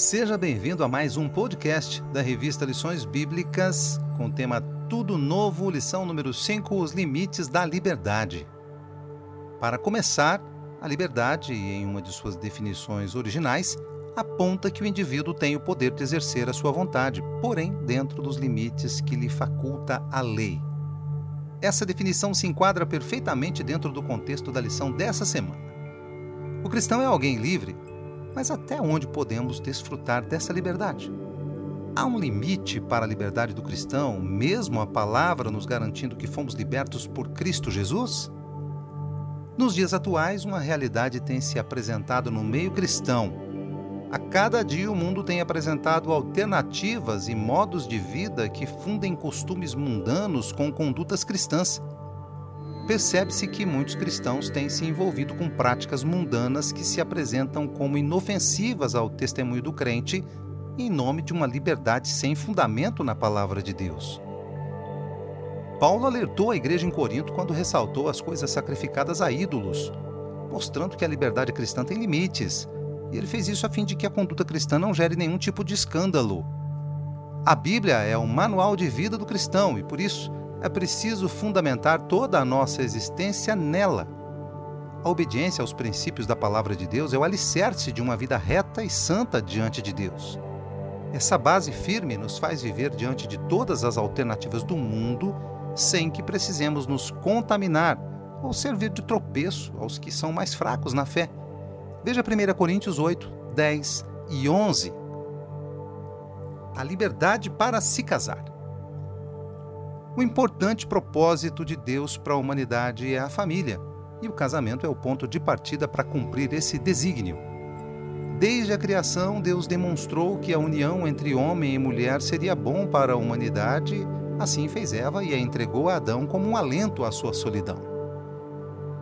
Seja bem-vindo a mais um podcast da revista Lições Bíblicas com o tema Tudo Novo, lição número 5, Os Limites da Liberdade. Para começar, a liberdade, em uma de suas definições originais, aponta que o indivíduo tem o poder de exercer a sua vontade, porém dentro dos limites que lhe faculta a lei. Essa definição se enquadra perfeitamente dentro do contexto da lição dessa semana. O cristão é alguém livre mas até onde podemos desfrutar dessa liberdade? Há um limite para a liberdade do cristão, mesmo a palavra nos garantindo que fomos libertos por Cristo Jesus? Nos dias atuais, uma realidade tem se apresentado no meio cristão. A cada dia, o mundo tem apresentado alternativas e modos de vida que fundem costumes mundanos com condutas cristãs percebe-se que muitos cristãos têm se envolvido com práticas mundanas que se apresentam como inofensivas ao testemunho do crente em nome de uma liberdade sem fundamento na palavra de Deus. Paulo alertou a igreja em Corinto quando ressaltou as coisas sacrificadas a ídolos, mostrando que a liberdade cristã tem limites, e ele fez isso a fim de que a conduta cristã não gere nenhum tipo de escândalo. A Bíblia é o manual de vida do cristão e, por isso, é preciso fundamentar toda a nossa existência nela. A obediência aos princípios da palavra de Deus é o alicerce de uma vida reta e santa diante de Deus. Essa base firme nos faz viver diante de todas as alternativas do mundo sem que precisemos nos contaminar ou servir de tropeço aos que são mais fracos na fé. Veja 1 Coríntios 8, 10 e 11. A liberdade para se casar. O importante propósito de Deus para a humanidade é a família, e o casamento é o ponto de partida para cumprir esse desígnio. Desde a criação, Deus demonstrou que a união entre homem e mulher seria bom para a humanidade, assim fez Eva e a entregou a Adão como um alento à sua solidão.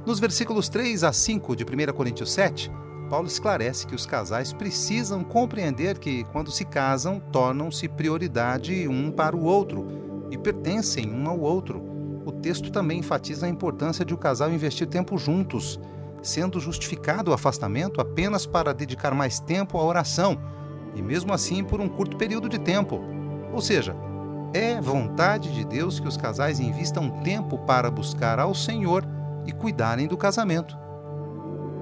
Nos versículos 3 a 5 de 1 Coríntios 7, Paulo esclarece que os casais precisam compreender que, quando se casam, tornam-se prioridade um para o outro e pertencem um ao outro. O texto também enfatiza a importância de o casal investir tempo juntos, sendo justificado o afastamento apenas para dedicar mais tempo à oração, e mesmo assim por um curto período de tempo. Ou seja, é vontade de Deus que os casais invistam tempo para buscar ao Senhor e cuidarem do casamento.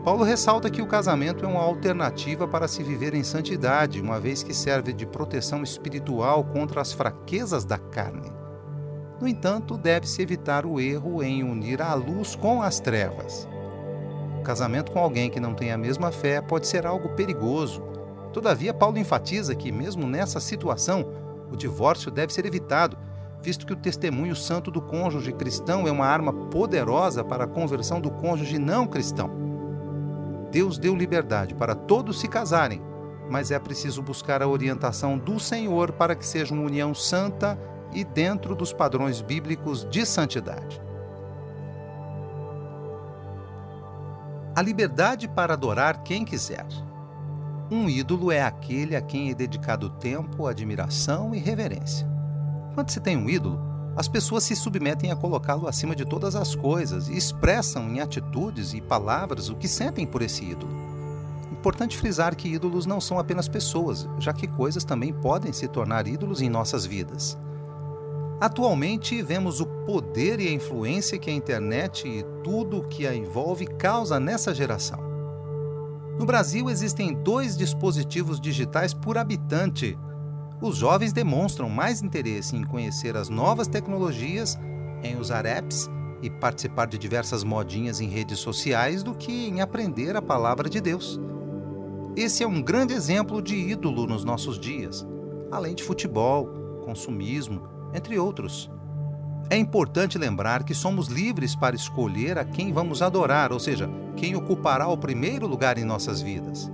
Paulo ressalta que o casamento é uma alternativa para se viver em santidade, uma vez que serve de proteção espiritual contra as fraquezas da carne. No entanto, deve-se evitar o erro em unir a luz com as trevas. O casamento com alguém que não tem a mesma fé pode ser algo perigoso. Todavia, Paulo enfatiza que, mesmo nessa situação, o divórcio deve ser evitado, visto que o testemunho santo do cônjuge cristão é uma arma poderosa para a conversão do cônjuge não cristão. Deus deu liberdade para todos se casarem, mas é preciso buscar a orientação do Senhor para que seja uma união santa e dentro dos padrões bíblicos de santidade. A liberdade para adorar quem quiser. Um ídolo é aquele a quem é dedicado tempo, admiração e reverência. Quando se tem um ídolo, as pessoas se submetem a colocá-lo acima de todas as coisas e expressam em atitudes e palavras o que sentem por esse ídolo. Importante frisar que ídolos não são apenas pessoas, já que coisas também podem se tornar ídolos em nossas vidas. Atualmente, vemos o poder e a influência que a internet e tudo o que a envolve causa nessa geração. No Brasil, existem dois dispositivos digitais por habitante, os jovens demonstram mais interesse em conhecer as novas tecnologias, em usar apps e participar de diversas modinhas em redes sociais do que em aprender a palavra de Deus. Esse é um grande exemplo de ídolo nos nossos dias, além de futebol, consumismo, entre outros. É importante lembrar que somos livres para escolher a quem vamos adorar, ou seja, quem ocupará o primeiro lugar em nossas vidas.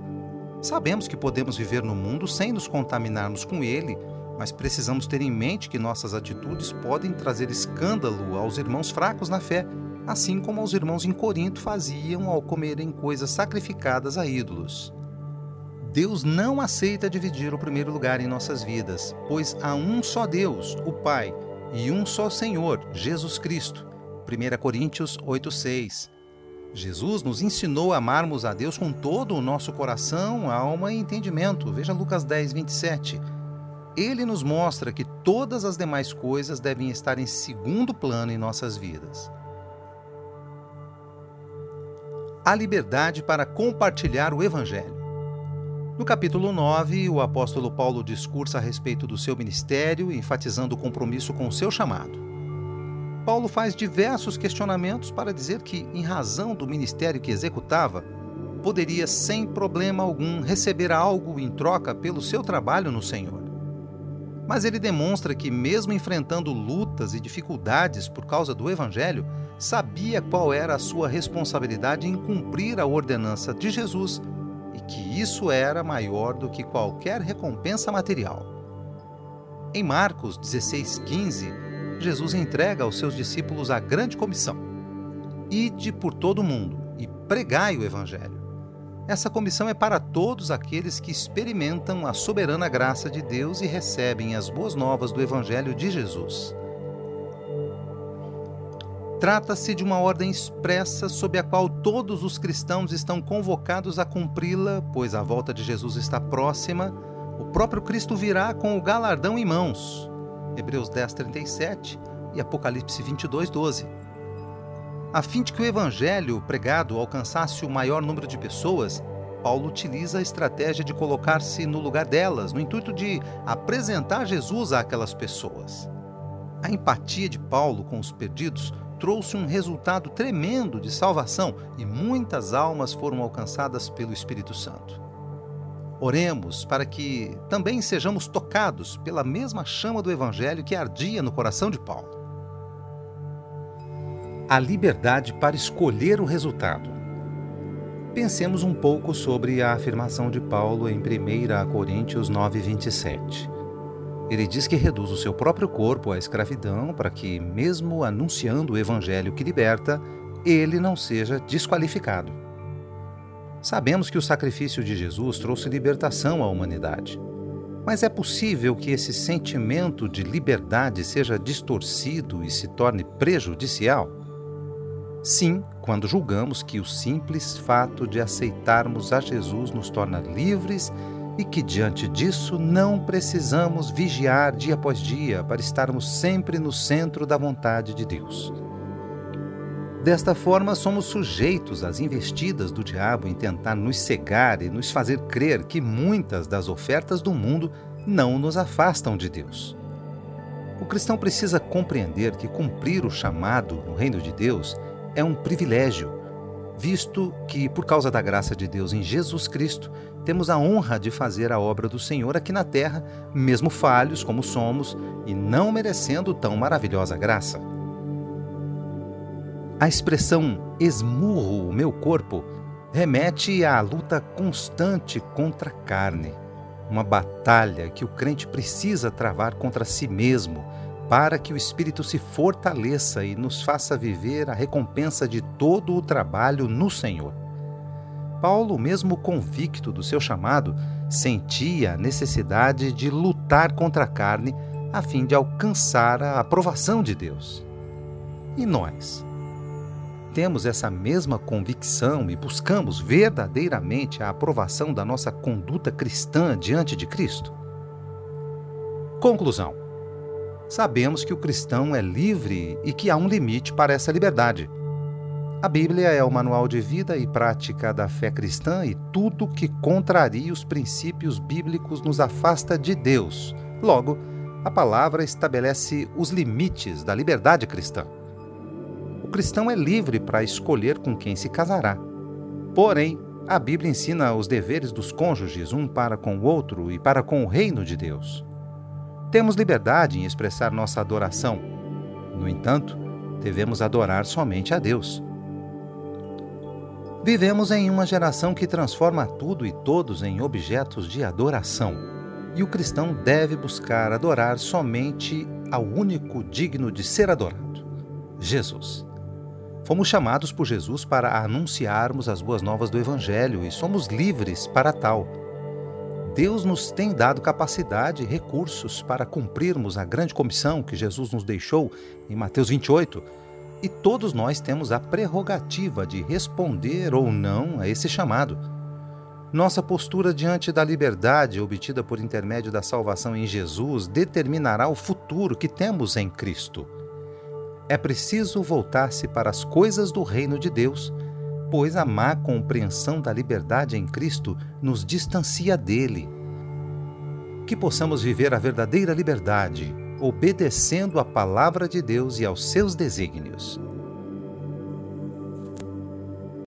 Sabemos que podemos viver no mundo sem nos contaminarmos com ele, mas precisamos ter em mente que nossas atitudes podem trazer escândalo aos irmãos fracos na fé, assim como os irmãos em Corinto faziam ao comerem coisas sacrificadas a ídolos. Deus não aceita dividir o primeiro lugar em nossas vidas, pois há um só Deus, o Pai, e um só Senhor, Jesus Cristo. 1 Coríntios 8,6 Jesus nos ensinou a amarmos a Deus com todo o nosso coração, alma e entendimento. Veja Lucas 10, 27. Ele nos mostra que todas as demais coisas devem estar em segundo plano em nossas vidas. A liberdade para compartilhar o Evangelho. No capítulo 9, o apóstolo Paulo discursa a respeito do seu ministério, enfatizando o compromisso com o seu chamado. Paulo faz diversos questionamentos para dizer que, em razão do ministério que executava, poderia sem problema algum receber algo em troca pelo seu trabalho no Senhor. Mas ele demonstra que, mesmo enfrentando lutas e dificuldades por causa do Evangelho, sabia qual era a sua responsabilidade em cumprir a ordenança de Jesus e que isso era maior do que qualquer recompensa material. Em Marcos 16,15, Jesus entrega aos seus discípulos a grande comissão: Ide por todo o mundo e pregai o Evangelho. Essa comissão é para todos aqueles que experimentam a soberana graça de Deus e recebem as boas novas do Evangelho de Jesus. Trata-se de uma ordem expressa sob a qual todos os cristãos estão convocados a cumpri-la, pois a volta de Jesus está próxima. O próprio Cristo virá com o galardão em mãos, Hebreus 10, 37 e Apocalipse 22, 12. A fim de que o evangelho pregado alcançasse o maior número de pessoas, Paulo utiliza a estratégia de colocar-se no lugar delas, no intuito de apresentar Jesus àquelas pessoas. A empatia de Paulo com os perdidos trouxe um resultado tremendo de salvação e muitas almas foram alcançadas pelo Espírito Santo. Oremos para que também sejamos tocados pela mesma chama do Evangelho que ardia no coração de Paulo. A liberdade para escolher o resultado. Pensemos um pouco sobre a afirmação de Paulo em 1 Coríntios 9:27. Ele diz que reduz o seu próprio corpo à escravidão para que, mesmo anunciando o evangelho que liberta, ele não seja desqualificado. Sabemos que o sacrifício de Jesus trouxe libertação à humanidade. Mas é possível que esse sentimento de liberdade seja distorcido e se torne prejudicial? Sim, quando julgamos que o simples fato de aceitarmos a Jesus nos torna livres e que, diante disso, não precisamos vigiar dia após dia para estarmos sempre no centro da vontade de Deus. Desta forma, somos sujeitos às investidas do diabo em tentar nos cegar e nos fazer crer que muitas das ofertas do mundo não nos afastam de Deus. O cristão precisa compreender que cumprir o chamado no reino de Deus é um privilégio, visto que, por causa da graça de Deus em Jesus Cristo, temos a honra de fazer a obra do Senhor aqui na terra, mesmo falhos como somos e não merecendo tão maravilhosa graça. A expressão esmurro o meu corpo remete à luta constante contra a carne, uma batalha que o crente precisa travar contra si mesmo para que o espírito se fortaleça e nos faça viver a recompensa de todo o trabalho no Senhor. Paulo, mesmo convicto do seu chamado, sentia a necessidade de lutar contra a carne a fim de alcançar a aprovação de Deus. E nós? Temos essa mesma convicção e buscamos verdadeiramente a aprovação da nossa conduta cristã diante de Cristo? Conclusão: Sabemos que o cristão é livre e que há um limite para essa liberdade. A Bíblia é o manual de vida e prática da fé cristã e tudo que contraria os princípios bíblicos nos afasta de Deus. Logo, a palavra estabelece os limites da liberdade cristã cristão é livre para escolher com quem se casará. Porém, a Bíblia ensina os deveres dos cônjuges um para com o outro e para com o reino de Deus. Temos liberdade em expressar nossa adoração. No entanto, devemos adorar somente a Deus. Vivemos em uma geração que transforma tudo e todos em objetos de adoração, e o cristão deve buscar adorar somente ao único digno de ser adorado: Jesus. Fomos chamados por Jesus para anunciarmos as boas novas do Evangelho e somos livres para tal. Deus nos tem dado capacidade e recursos para cumprirmos a grande comissão que Jesus nos deixou em Mateus 28, E todos nós temos a prerrogativa de responder ou não a esse chamado. Nossa postura diante da liberdade obtida por intermédio da salvação em Jesus determinará o futuro que temos em Cristo. É preciso voltar-se para as coisas do reino de Deus, pois a má compreensão da liberdade em Cristo nos distancia dele. Que possamos viver a verdadeira liberdade obedecendo à palavra de Deus e aos seus desígnios.